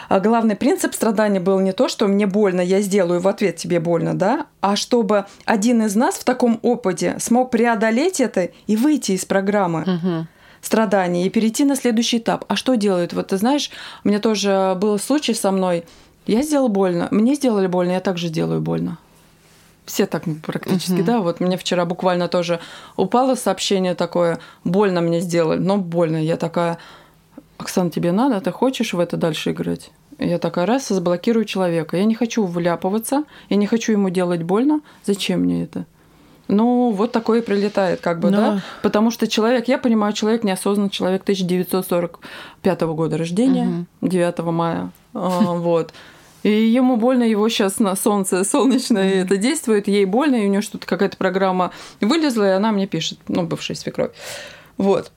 э, главный принцип страдания был не то, что мне больно, я сделаю в ответ тебе больно, да, а чтобы один из нас в таком опыте смог преодолеть это и выйти из программы. Угу страдания и перейти на следующий этап. А что делают? Вот ты знаешь, у меня тоже был случай со мной. Я сделала больно, мне сделали больно, я также делаю больно. Все так практически, uh-huh. да. Вот мне вчера буквально тоже упало сообщение такое, больно мне сделали, но больно. Я такая, Оксана, тебе надо, ты хочешь в это дальше играть? Я такая, раз, заблокирую человека. Я не хочу вляпываться, я не хочу ему делать больно. Зачем мне это? Ну, вот такое и прилетает, как бы, да. да? Потому что человек, я понимаю, человек неосознанный, человек 1945 года рождения, угу. 9 мая, а, (laughs) вот. И ему больно, его сейчас на солнце (laughs) солнечное mm-hmm. это действует, ей больно, и у нее что-то какая-то программа вылезла, и она мне пишет, ну, бывшая свекровь. Вот.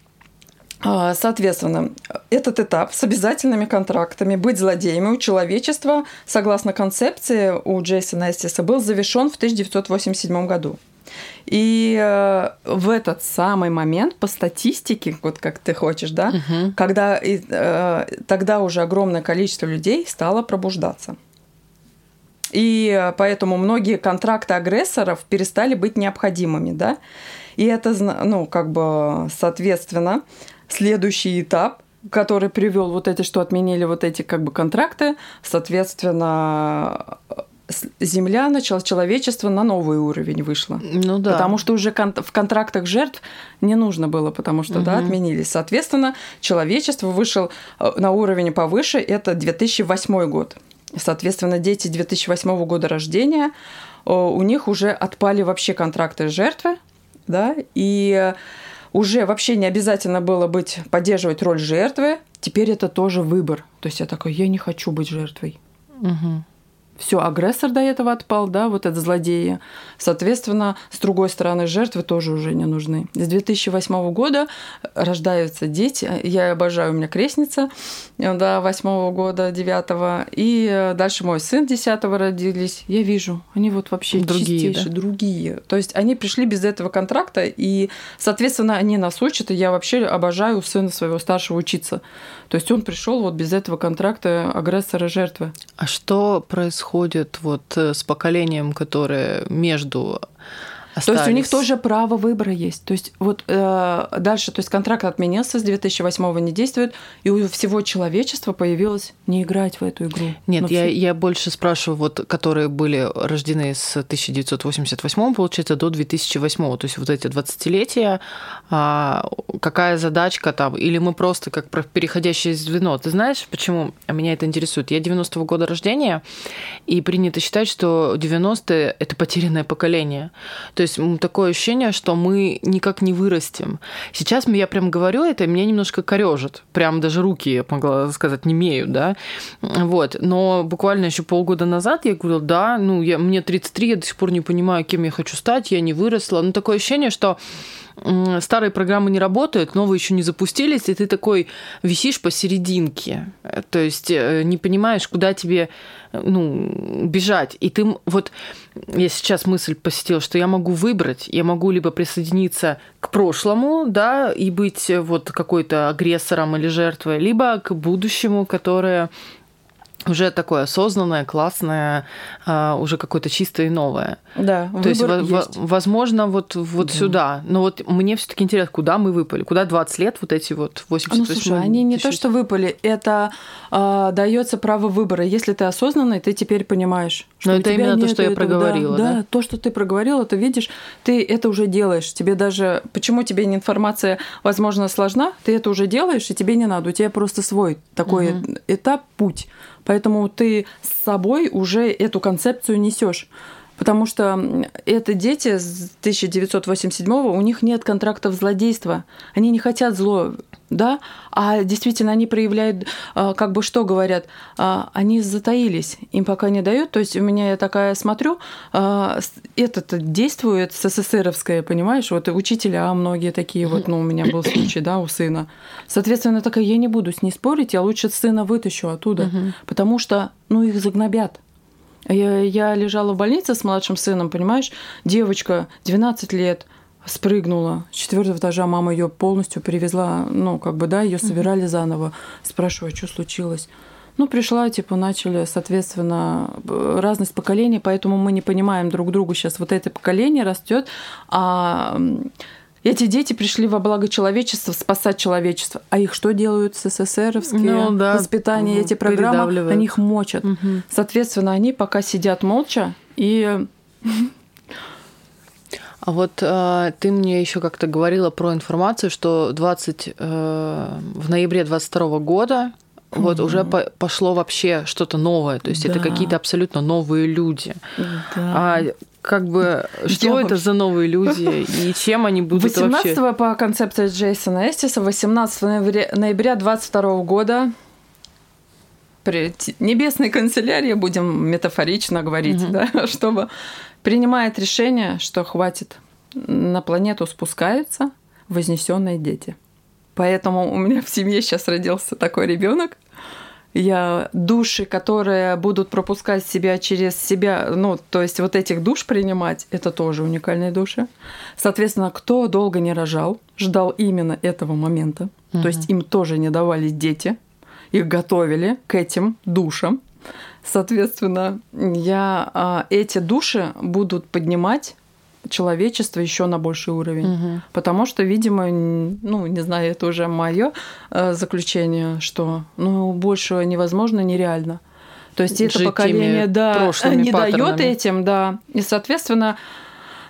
А, соответственно, этот этап с обязательными контрактами быть злодеями у человечества, согласно концепции у Джейсона Эстиса, был завершен в 1987 году. И э, в этот самый момент по статистике, вот как ты хочешь, да, угу. когда э, тогда уже огромное количество людей стало пробуждаться. И поэтому многие контракты агрессоров перестали быть необходимыми, да. И это, ну, как бы, соответственно, следующий этап, который привел вот эти, что отменили вот эти как бы контракты, соответственно, Земля начала, человечество на новый уровень вышло. Ну да. Потому что уже кон- в контрактах жертв не нужно было, потому что, угу. да, отменились. Соответственно, человечество вышел э, на уровень повыше, это 2008 год. Соответственно, дети 2008 года рождения, э, у них уже отпали вообще контракты жертвы, да, и уже вообще не обязательно было быть, поддерживать роль жертвы, теперь это тоже выбор. То есть я такой, я не хочу быть жертвой. Угу все, агрессор до этого отпал, да, вот это злодеи. Соответственно, с другой стороны, жертвы тоже уже не нужны. С 2008 года рождаются дети. Я обожаю, у меня крестница, да, 8 года, 9 и дальше мой сын 10 родились. Я вижу, они вот вообще другие, чистейшие, да? другие. То есть они пришли без этого контракта, и, соответственно, они нас учат, и я вообще обожаю сына своего старшего учиться. То есть он пришел вот без этого контракта агрессора жертвы. А что происходит вот э, с поколением, которое между Остались. То есть у них тоже право выбора есть. То есть вот э, дальше, то есть контракт отменился с 2008 не действует, и у всего человечества появилось не играть в эту игру. Нет, я, все... я больше спрашиваю, вот которые были рождены с 1988, получается, до 2008, то есть вот эти 20-летия, а, какая задачка там, или мы просто как переходящее звено. Ты знаешь, почему меня это интересует? Я 90-го года рождения, и принято считать, что 90-е – это потерянное поколение. То есть такое ощущение, что мы никак не вырастем. Сейчас я прям говорю это, и меня немножко корежит. Прям даже руки, я могла сказать, не имеют, да. Вот. Но буквально еще полгода назад я говорила, да, ну, я, мне 33, я до сих пор не понимаю, кем я хочу стать, я не выросла. Ну, такое ощущение, что старые программы не работают, новые еще не запустились, и ты такой висишь посерединке. То есть э, не понимаешь, куда тебе ну, бежать. И ты вот, я сейчас мысль посетила, что я могу выбрать, я могу либо присоединиться к прошлому, да, и быть вот какой-то агрессором или жертвой, либо к будущему, которое уже такое осознанное, классное, а, уже какое-то чистое и новое. Да, То есть, есть, возможно, вот, вот да. сюда. Но вот мне все таки интересно, куда мы выпали? Куда 20 лет вот эти вот 88 Ну, слушай, они не то, что выпали, это э, дается право выбора. Если ты осознанный, ты теперь понимаешь, что Но это именно то, что этого, я проговорила, да, да? Да, то, что ты проговорила, ты видишь, ты это уже делаешь. Тебе даже... Почему тебе информация, возможно, сложна? Ты это уже делаешь, и тебе не надо. У тебя просто свой такой угу. этап, путь. Поэтому ты с собой уже эту концепцию несешь. Потому что это дети с 1987 у них нет контрактов злодейства. Они не хотят зло, да, а действительно они проявляют, а, как бы что говорят, а, они затаились, им пока не дают. То есть у меня я такая смотрю, а, этот действует СССРовское, понимаешь, вот учителя а многие такие, вот, ну, у меня был случай, да, у сына. Соответственно, такая, я не буду с ней спорить, я лучше сына вытащу оттуда, потому что, ну, их загнобят. Я, я лежала в больнице с младшим сыном, понимаешь, девочка, 12 лет, спрыгнула с четвертого этажа, мама ее полностью перевезла, ну, как бы, да, ее собирали заново. Спрашиваю, что случилось? Ну, пришла, типа, начали, соответственно, разность поколений, поэтому мы не понимаем друг другу сейчас. Вот это поколение растет, а эти дети пришли во благо человечества, спасать человечество. А их что делают СССРовские ну, да, воспитания, эти программы? Они их мочат. Угу. Соответственно, они пока сидят молча и а вот э, ты мне еще как-то говорила про информацию, что 20 э, в ноябре 22 года вот угу. уже по пошло вообще что-то новое, то есть да. это какие-то абсолютно новые люди. Да. А как бы, что Я это за новые люди и чем они будут 18 вообще? по концепции Джейсона Эстиса, 18 ноября, ноября 22 года при небесной канцелярии, будем метафорично говорить, угу. да, (laughs) чтобы принимает решение, что хватит, на планету спускаются вознесенные дети. Поэтому у меня в семье сейчас родился такой ребенок, я души, которые будут пропускать себя через себя, ну, то есть вот этих душ принимать, это тоже уникальные души. Соответственно, кто долго не рожал, ждал именно этого момента, угу. то есть им тоже не давались дети, их готовили к этим душам. Соответственно, я а, эти души будут поднимать человечество еще на больший уровень. Угу. Потому что, видимо, ну, не знаю, это уже мое э, заключение, что ну, больше невозможно, нереально. То есть это поколение, да, (laughs) не дает этим, да. И, соответственно,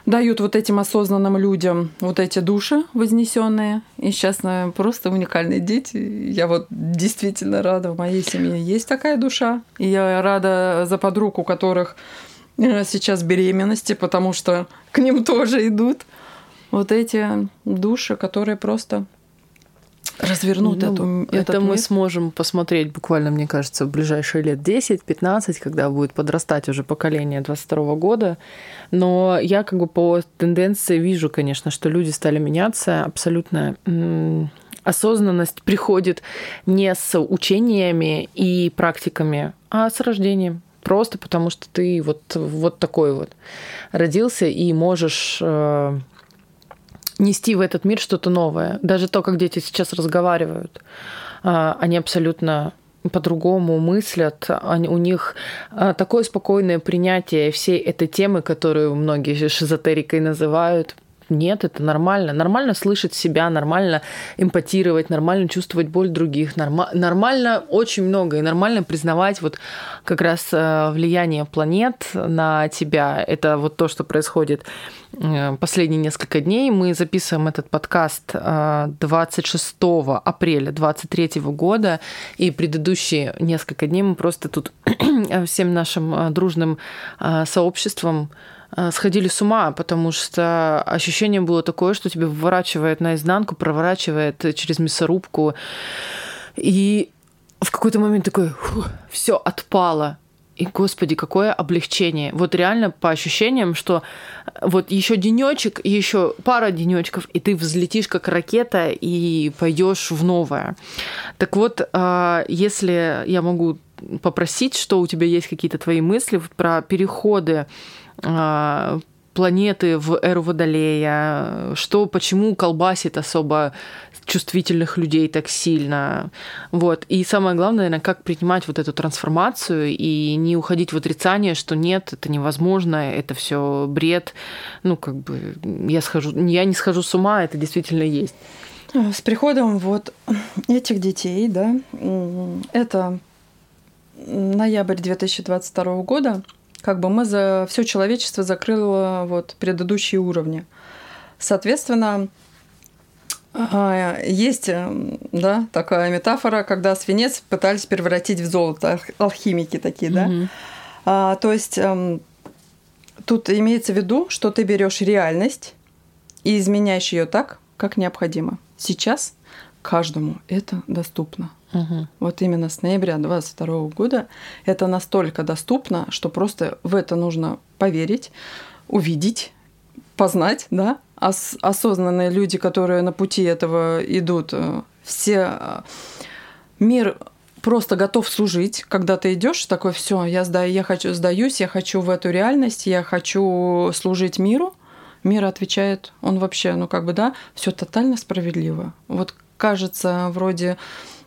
дают вот этим осознанным людям вот эти души вознесенные. И сейчас наверное, просто уникальные дети. Я вот действительно рада, в моей семье есть такая душа. И я рада за подруг, у которых Э, сейчас беременности, потому что к ним тоже идут вот эти души, которые просто развернут ну, эту Это мы мир. сможем посмотреть буквально, мне кажется, в ближайшие лет 10-15, когда будет подрастать уже поколение 22 года. Но я как бы по тенденции вижу, конечно, что люди стали меняться абсолютно осознанность приходит не с учениями и практиками, а с рождением. Просто потому что ты вот, вот такой вот родился и можешь э, нести в этот мир что-то новое. Даже то, как дети сейчас разговаривают, э, они абсолютно по-другому мыслят, они, у них а, такое спокойное принятие всей этой темы, которую многие шизотерикой называют, нет, это нормально. Нормально слышать себя, нормально эмпатировать, нормально чувствовать боль других, норма- нормально очень много. И нормально признавать вот как раз э, влияние планет на тебя. Это вот то, что происходит э, последние несколько дней. Мы записываем этот подкаст 26 э, апреля 2023 года, и предыдущие несколько дней мы просто тут (clears throat) всем нашим дружным сообществом сходили с ума, потому что ощущение было такое, что тебя выворачивает наизнанку, проворачивает через мясорубку. И в какой-то момент такой, все отпало. И, господи, какое облегчение. Вот реально по ощущениям, что вот еще денечек, еще пара денечков, и ты взлетишь как ракета и пойдешь в новое. Так вот, э, если я могу попросить, что у тебя есть какие-то твои мысли про переходы а, планеты в эру Водолея, что, почему колбасит особо чувствительных людей так сильно. Вот. И самое главное, наверное, как принимать вот эту трансформацию и не уходить в отрицание, что нет, это невозможно, это все бред. Ну, как бы я схожу, я не схожу с ума, это действительно есть. С приходом вот этих детей, да, это ноябрь 2022 года, как бы мы за все человечество закрыло вот предыдущие уровни. Соответственно, есть э, да, такая метафора, когда свинец пытались превратить в золото, алхимики такие, да. Mm-hmm. А, то есть эм, тут имеется в виду, что ты берешь реальность и изменяешь ее так, как необходимо. Сейчас каждому это доступно. Угу. Вот именно с ноября 2022 года это настолько доступно, что просто в это нужно поверить, увидеть, познать, да, Ос- осознанные люди, которые на пути этого идут, э, все э, мир просто готов служить, когда ты идешь, такой, все, я сдаю, я хочу сдаюсь, я хочу в эту реальность, я хочу служить миру. Мир отвечает, он вообще, ну как бы да, все тотально справедливо. Вот кажется, вроде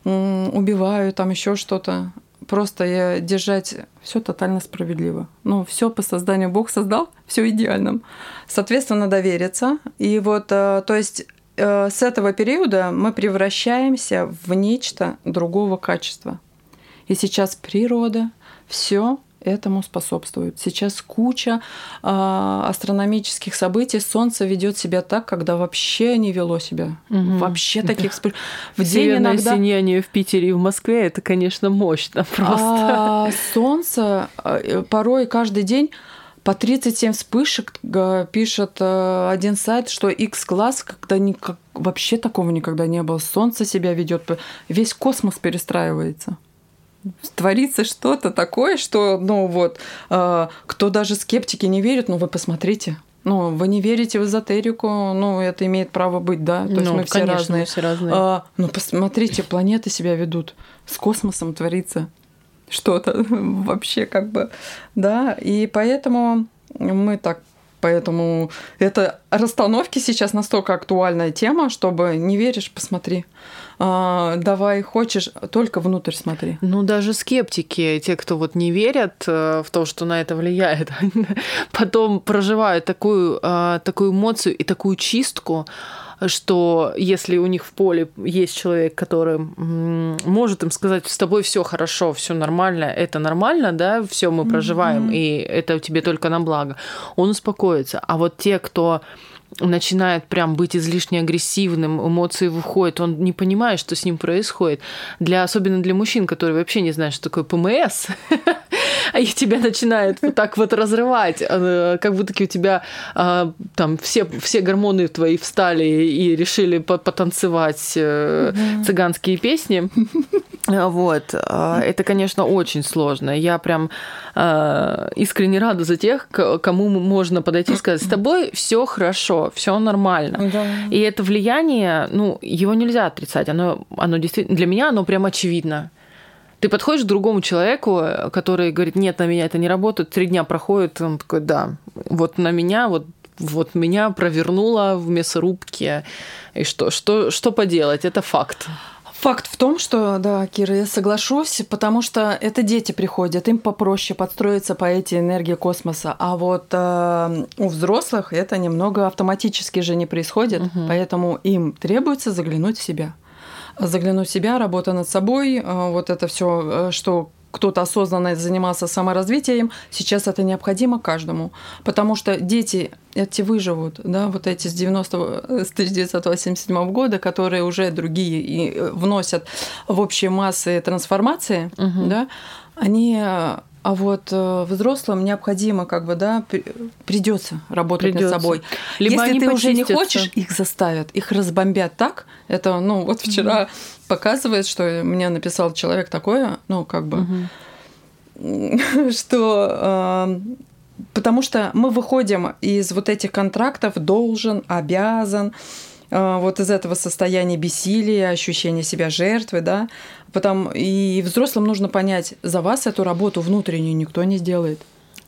убиваю, там еще что-то. Просто держать все тотально справедливо. Ну, все по созданию Бог создал, (laughs) все идеальным. Соответственно, довериться. И вот, э, то есть э, с этого периода мы превращаемся в нечто другого качества. И сейчас природа, все этому способствует. Сейчас куча э, астрономических событий. Солнце ведет себя так, когда вообще не вело себя. Угу. Вообще таких да. в день иногда... сияние в Питере и в Москве это, конечно, мощно (laughs) просто. А солнце э, порой каждый день по 37 вспышек пишет э, один сайт, что X-класс, когда никак, вообще такого никогда не было. Солнце себя ведет, весь космос перестраивается творится что-то такое, что, ну вот, э, кто даже скептики не верят, ну вы посмотрите. Ну, вы не верите в эзотерику, ну, это имеет право быть, да. То есть ну, мы все конечно, разные. Все разные. А, ну, посмотрите, планеты себя ведут. С космосом творится что-то (laughs) вообще как бы, да. И поэтому мы так Поэтому это расстановки сейчас настолько актуальная тема, чтобы не веришь, посмотри. А, давай хочешь, только внутрь смотри. Ну, даже скептики, те, кто вот не верят э, в то, что на это влияет, (laughs) потом проживают такую, э, такую эмоцию и такую чистку, что если у них в поле есть человек, который может им сказать, с тобой все хорошо, все нормально, это нормально, да, все мы проживаем, mm-hmm. и это тебе только на благо, он успокоится. А вот те, кто начинает прям быть излишне агрессивным, эмоции выходят, он не понимает, что с ним происходит. Для, особенно для мужчин, которые вообще не знают, что такое ПМС, (laughs) а их тебя начинает вот так вот разрывать, э, как будто у тебя а, там все, все гормоны твои встали и решили потанцевать э, цыганские песни. (laughs) Вот. Это, конечно, очень сложно. Я прям искренне рада за тех, кому можно подойти и сказать, с тобой все хорошо, все нормально. Да. И это влияние, ну, его нельзя отрицать. Оно, оно действительно, для меня оно прям очевидно. Ты подходишь к другому человеку, который говорит, нет, на меня это не работает, три дня проходит, он такой, да, вот на меня, вот вот меня провернуло в мясорубке. И что, что, что поделать? Это факт. Факт в том, что, да, Кира, я соглашусь, потому что это дети приходят, им попроще подстроиться по этой энергии космоса. А вот э, у взрослых это немного автоматически же не происходит, угу. поэтому им требуется заглянуть в себя. Заглянуть в себя, работа над собой, э, вот это все, э, что кто-то осознанно занимался саморазвитием, сейчас это необходимо каждому. Потому что дети эти выживут, да, вот эти с 90 с 1987 года, которые уже другие и э, вносят в общие массы трансформации, угу. да, они а вот э, взрослым необходимо, как бы, да, придется работать придется. над собой. Либо Если ты почистятся. уже не хочешь, их заставят, их разбомбят так. Это, ну, вот вчера показывает, что мне написал человек такое, ну, как бы, (laughs) что э, потому что мы выходим из вот этих контрактов должен, обязан, э, вот из этого состояния бессилия, ощущения себя жертвы, да, потом и взрослым нужно понять, за вас эту работу внутреннюю никто не сделает.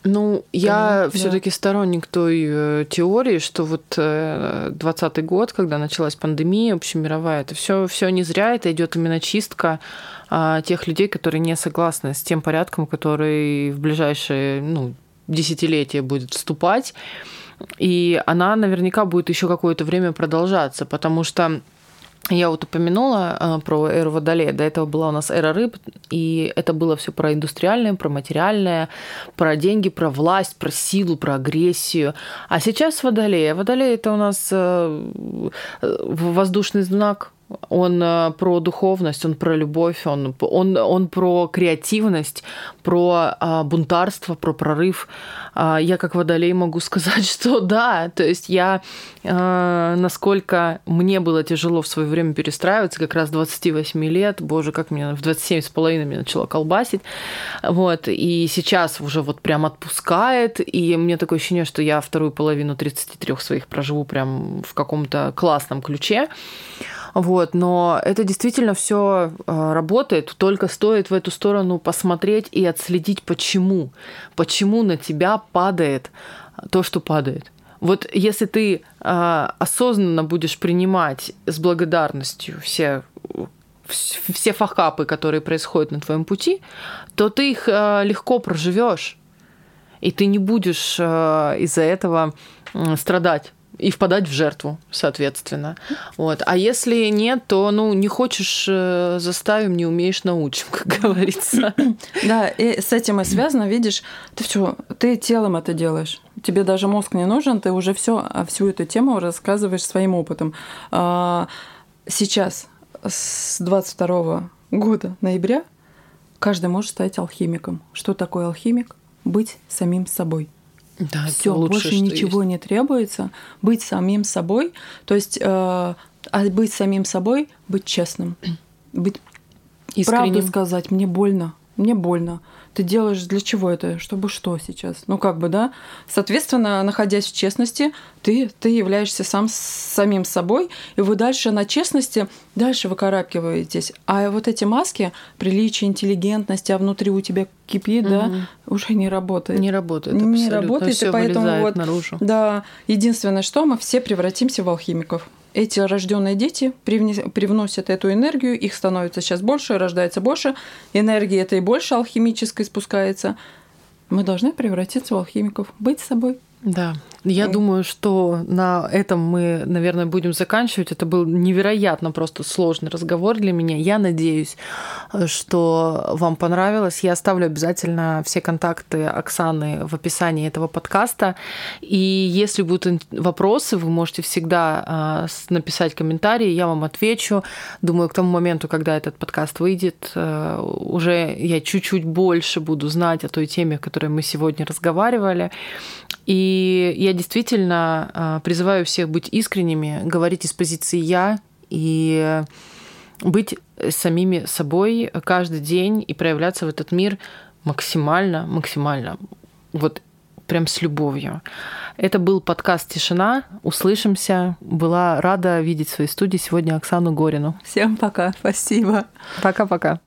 Ну, я да. все-таки сторонник той э, теории, что вот 2020 э, год, когда началась пандемия общемировая, это все, все не зря, это идет именно чистка а, тех людей, которые не согласны с тем порядком, который в ближайшие ну, десятилетия будет вступать. И она наверняка будет еще какое-то время продолжаться, потому что я вот упомянула э, про эру Водолея. До этого была у нас эра рыб, и это было все про индустриальное, про материальное, про деньги, про власть, про силу, про агрессию. А сейчас Водолея. Водолей это у нас э, воздушный знак он э, про духовность, он про любовь, он, он, он про креативность, про а, бунтарство, про прорыв. А, я как водолей могу (laughs) сказать, что да, то есть я, а, насколько мне было тяжело в свое время перестраиваться, как раз 28 лет, боже, как меня в 27 с половиной меня начало колбасить, вот, и сейчас уже вот прям отпускает, и мне такое ощущение, что я вторую половину 33 своих проживу прям в каком-то классном ключе, вот, но это действительно все а, работает, только стоит в эту сторону посмотреть и отследить, почему. Почему на тебя падает то, что падает. Вот если ты э, осознанно будешь принимать с благодарностью все все факапы, которые происходят на твоем пути, то ты их э, легко проживешь, и ты не будешь э, из-за этого э, страдать и впадать в жертву, соответственно. Вот. А если нет, то ну не хочешь э, заставим, не умеешь научим, (laughs) как говорится. Да, и с этим и связано, видишь, ты все, ты телом это делаешь. Тебе даже мозг не нужен, ты уже все всю эту тему рассказываешь своим опытом. А, сейчас с 22 года ноября каждый может стать алхимиком. Что такое алхимик? Быть самим собой. Да, все, больше ничего есть. не требуется. Быть самим собой, то есть, э, а быть самим собой, быть честным, быть Искренним. правду сказать. Мне больно, мне больно ты делаешь для чего это? Чтобы что сейчас? Ну, как бы, да? Соответственно, находясь в честности, ты, ты являешься сам самим собой, и вы дальше на честности дальше выкарабкиваетесь. А вот эти маски, приличие, интеллигентность, а внутри у тебя кипит, угу. да, уже не работает. Не работает, абсолютно. Не работает, и поэтому вот, наружу. да, единственное, что мы все превратимся в алхимиков эти рожденные дети привносят эту энергию, их становится сейчас больше, рождается больше, энергии этой больше алхимической спускается. Мы должны превратиться в алхимиков, быть собой. Да, я думаю, что на этом мы, наверное, будем заканчивать. Это был невероятно просто сложный разговор для меня. Я надеюсь, что вам понравилось. Я оставлю обязательно все контакты Оксаны в описании этого подкаста. И если будут вопросы, вы можете всегда а, написать комментарии, я вам отвечу. Думаю, к тому моменту, когда этот подкаст выйдет, э, уже я чуть-чуть больше буду знать о той теме, о которой мы сегодня разговаривали. И я действительно а, призываю всех быть искренними, говорить из позиции «я» и быть самими собой каждый день и проявляться в этот мир максимально, максимально, вот прям с любовью. Это был подкаст «Тишина». Услышимся. Была рада видеть в своей студии сегодня Оксану Горину. Всем пока. Спасибо. Пока-пока.